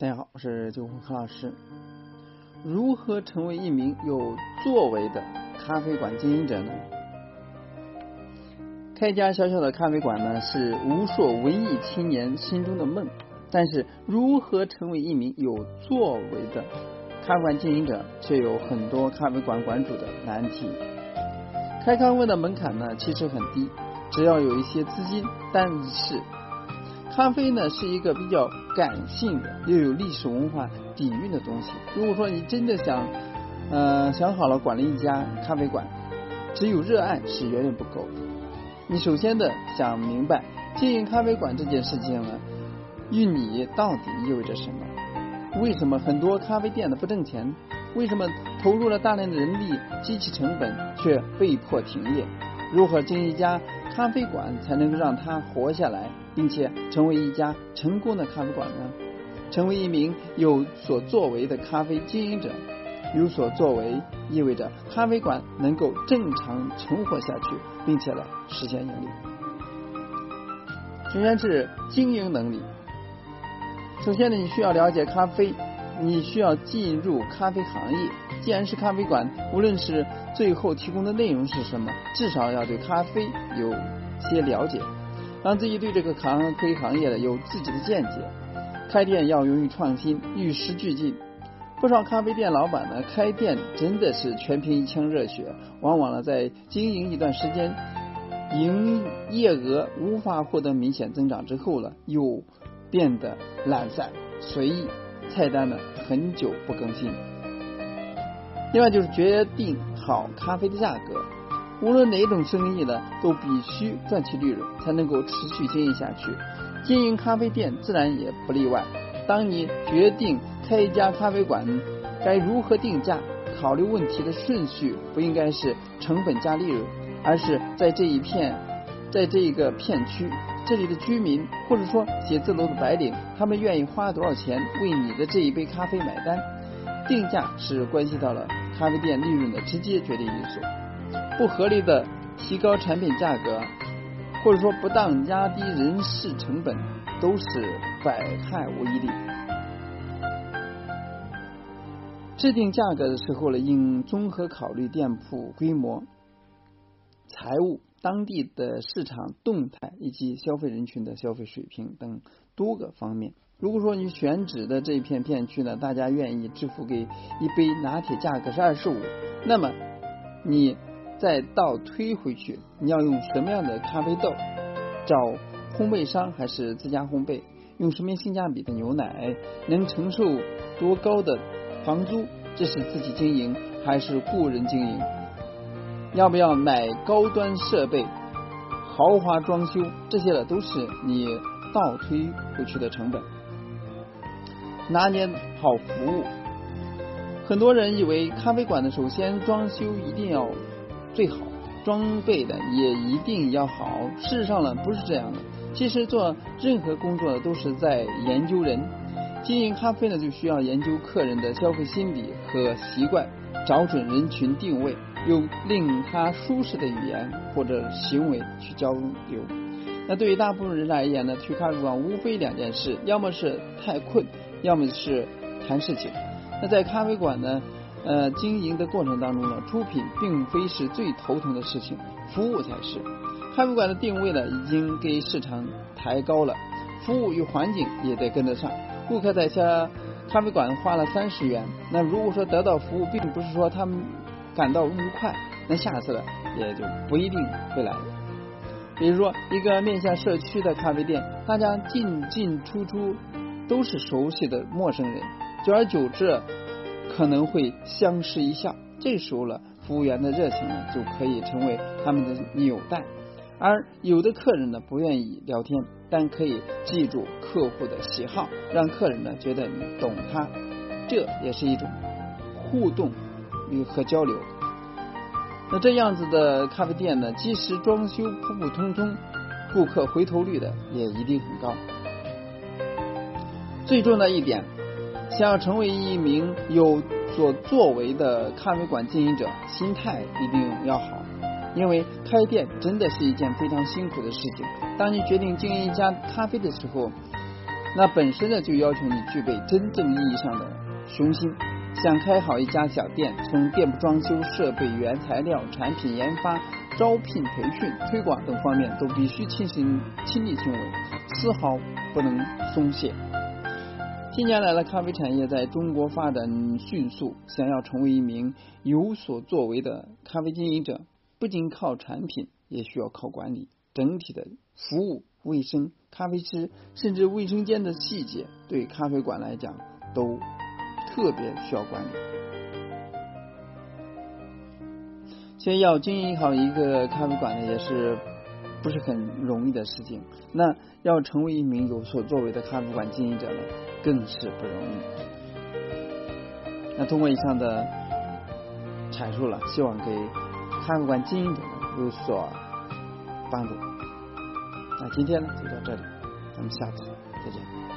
大家好，我是九红何老师。如何成为一名有作为的咖啡馆经营者呢？开一家小小的咖啡馆呢，是无数文艺青年心中的梦。但是，如何成为一名有作为的咖啡馆经营者，却有很多咖啡馆馆主的难题。开咖啡馆的门槛呢，其实很低，只要有一些资金。但是，咖啡呢是一个比较感性的，又有历史文化底蕴的东西。如果说你真的想，呃，想好了管理一家咖啡馆，只有热爱是远远不够的。你首先的想明白，经营咖啡馆这件事情呢，与你到底意味着什么？为什么很多咖啡店的不挣钱？为什么投入了大量的人力、机器成本却被迫停业？如何经营一家咖啡馆才能够让它活下来，并且成为一家成功的咖啡馆呢？成为一名有所作为的咖啡经营者，有所作为意味着咖啡馆能够正常存活下去，并且呢实现盈利。首先是经营能力。首先呢，你需要了解咖啡。你需要进入咖啡行业，既然是咖啡馆，无论是最后提供的内容是什么，至少要对咖啡有些了解，让自己对这个咖啡行业的有自己的见解。开店要勇于创新，与时俱进。不少咖啡店老板呢，开店真的是全凭一腔热血，往往呢在经营一段时间，营业额无法获得明显增长之后呢，又变得懒散随意。菜单呢很久不更新。另外就是决定好咖啡的价格，无论哪种生意呢，都必须赚取利润，才能够持续经营下去。经营咖啡店自然也不例外。当你决定开一家咖啡馆，该如何定价？考虑问题的顺序不应该是成本加利润，而是在这一片，在这一个片区。这里的居民，或者说写字楼的白领，他们愿意花多少钱为你的这一杯咖啡买单？定价是关系到了咖啡店利润的直接决定因素。不合理的提高产品价格，或者说不当压低人事成本，都是百害无一利。制定价格的时候呢，应综合考虑店铺规模、财务。当地的市场动态以及消费人群的消费水平等多个方面。如果说你选址的这一片片区呢，大家愿意支付给一杯拿铁价格是二十五，那么你再倒推回去，你要用什么样的咖啡豆？找烘焙商还是自家烘焙？用什么性价比的牛奶？能承受多高的房租？这是自己经营还是雇人经营？要不要买高端设备、豪华装修？这些呢，都是你倒推回去的成本。拿捏好服务，很多人以为咖啡馆的首先装修一定要最好，装备的也一定要好。事实上呢，不是这样的。其实做任何工作都是在研究人。经营咖啡呢，就需要研究客人的消费心理和习惯，找准人群定位。用令他舒适的语言或者行为去交流。那对于大部分人而言呢，去咖啡馆无非两件事：要么是太困，要么是谈事情。那在咖啡馆呢，呃，经营的过程当中呢，出品并非是最头疼的事情，服务才是。咖啡馆的定位呢，已经给市场抬高了，服务与环境也得跟得上。顾客在家咖啡馆花了三十元，那如果说得到服务，并不是说他们。感到愉快，那下次呢也就不一定会来了。比如说，一个面向社区的咖啡店，大家进进出出都是熟悉的陌生人，久而久之可能会相视一笑。这时候了，服务员的热情呢就可以成为他们的纽带。而有的客人呢不愿意聊天，但可以记住客户的喜好，让客人呢觉得你懂他，这也是一种互动。与和交流，那这样子的咖啡店呢，即使装修普普通通，顾客回头率的也一定很高。最重要的一点，想要成为一名有所作为的咖啡馆经营者，心态一定要好，因为开店真的是一件非常辛苦的事情。当你决定经营一家咖啡的时候，那本身呢就要求你具备真正意义上的雄心。想开好一家小店，从店铺装修、设备、原材料、产品研发、招聘、培训、推广等方面都必须亲身亲力亲为，丝毫不能松懈。近年来的咖啡产业在中国发展迅速，想要成为一名有所作为的咖啡经营者，不仅靠产品，也需要靠管理。整体的服务、卫生、咖啡师，甚至卫生间的细节，对咖啡馆来讲都。特别需要管理，所以要经营好一个咖啡馆呢，也是不是很容易的事情。那要成为一名有所作为的咖啡馆经营者呢，更是不容易。那通过以上的阐述了，希望给咖啡馆经营者呢有所帮助。那今天呢就到这里，咱们下次再见。